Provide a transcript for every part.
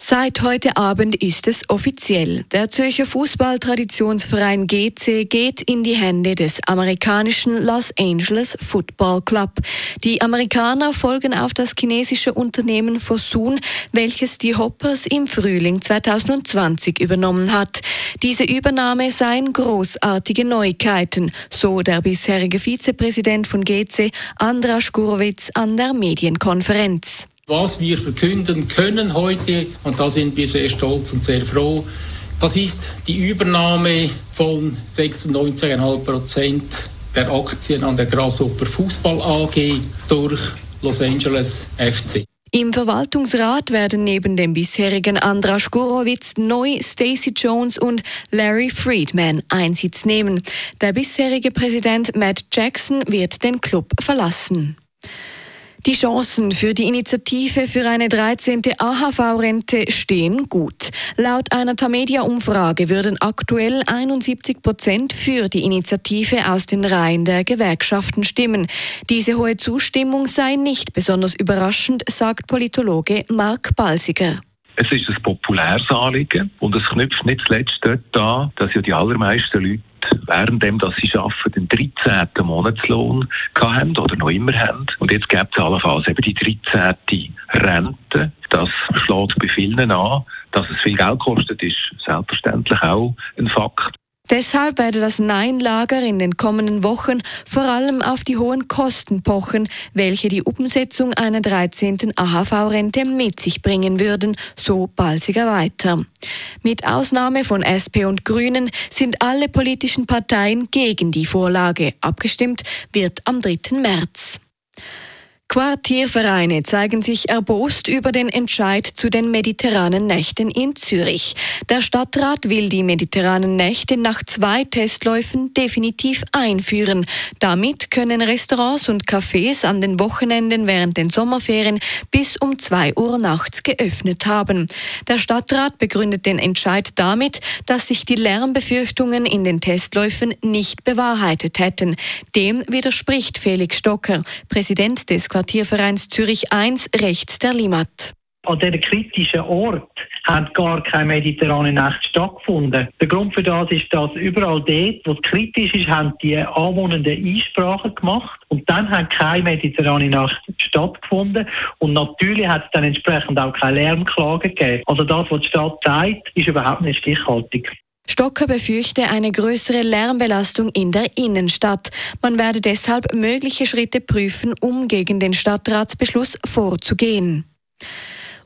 Seit heute Abend ist es offiziell. Der Zürcher Fußballtraditionsverein GC geht in die Hände des amerikanischen Los Angeles Football Club. Die Amerikaner folgen auf das chinesische Unternehmen Fosun, welches die Hoppers im Frühling 2020 übernommen hat. Diese Übernahme seien großartige Neuigkeiten, so der bisherige Vizepräsident von GC Andras Gurwitz an der Medienkonferenz. Was wir verkünden können heute, und da sind wir sehr stolz und sehr froh, das ist die Übernahme von 96,5 Prozent der Aktien an der Grasshopper Fußball AG durch Los Angeles FC. Im Verwaltungsrat werden neben dem bisherigen Andras Gurowitz neu Stacey Jones und Larry Friedman Einsitz nehmen. Der bisherige Präsident Matt Jackson wird den Club verlassen. Die Chancen für die Initiative für eine 13. AHV-Rente stehen gut. Laut einer Tamedia-Umfrage würden aktuell 71 Prozent für die Initiative aus den Reihen der Gewerkschaften stimmen. Diese hohe Zustimmung sei nicht besonders überraschend, sagt Politologe Mark Balsiger. Es ist ein populäres Anliegen und es knüpft nicht zuletzt dort an, dass ja die allermeisten Leute währenddem dass sie arbeiten, den 13. Monatslohn haben oder noch immer haben. Und jetzt gibt es allenfalls eben die 13. Rente. Das schlägt bei vielen an. Dass es viel Geld kostet, ist selbstverständlich auch ein Fakt. Deshalb werde das Nein-Lager in den kommenden Wochen vor allem auf die hohen Kosten pochen, welche die Umsetzung einer 13. AHV-Rente mit sich bringen würden, so Balsiger weiter. Mit Ausnahme von SP und Grünen sind alle politischen Parteien gegen die Vorlage. Abgestimmt wird am 3. März. Quartiervereine zeigen sich erbost über den Entscheid zu den mediterranen Nächten in Zürich. Der Stadtrat will die mediterranen Nächte nach zwei Testläufen definitiv einführen. Damit können Restaurants und Cafés an den Wochenenden während den Sommerferien bis um zwei Uhr nachts geöffnet haben. Der Stadtrat begründet den Entscheid damit, dass sich die Lärmbefürchtungen in den Testläufen nicht bewahrheitet hätten. Dem widerspricht Felix Stocker, Präsident des Quartiervereins Zürich 1 rechts der Limat. An diesem kritischen Ort hat gar keine mediterrane Nacht stattgefunden. Der Grund für das ist, dass überall dort, wo es kritisch ist, haben die Anwohnenden Einsprachen gemacht und dann hat keine mediterrane Nacht stattgefunden und natürlich hat es dann entsprechend auch keine Lärmklagen gegeben. Also das, was die Stadt sagt, ist überhaupt nicht stichhaltig. Stocker befürchte eine größere Lärmbelastung in der Innenstadt. Man werde deshalb mögliche Schritte prüfen, um gegen den Stadtratsbeschluss vorzugehen.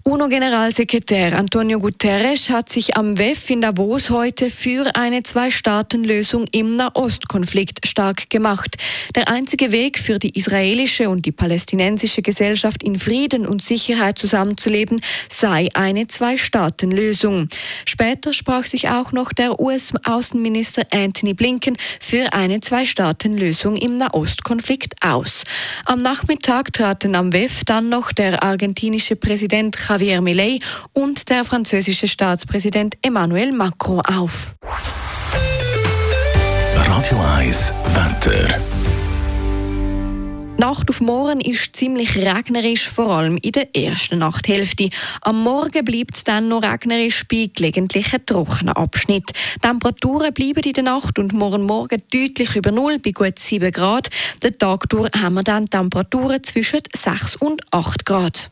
UNO-Generalsekretär Antonio Guterres hat sich am WEF in Davos heute für eine Zwei-Staaten-Lösung im Nahostkonflikt stark gemacht. Der einzige Weg für die israelische und die palästinensische Gesellschaft in Frieden und Sicherheit zusammenzuleben sei eine Zwei-Staaten-Lösung. Später sprach sich auch noch der US-Außenminister Anthony Blinken für eine Zwei-Staaten-Lösung im Nahostkonflikt aus. Am Nachmittag traten am WEF dann noch der argentinische Präsident Javier Milei und der französische Staatspräsident Emmanuel Macron auf. Radio 1 Wetter. Nacht auf morgen ist ziemlich regnerisch, vor allem in der ersten Nachthälfte. Am Morgen bleibt es dann noch regnerisch bei gelegentlichen trockenen Abschnitt. Temperaturen bleiben in der Nacht und morgen Morgen deutlich über Null bei gut 7 Grad. Den Tag durch haben wir dann Temperaturen zwischen 6 und 8 Grad.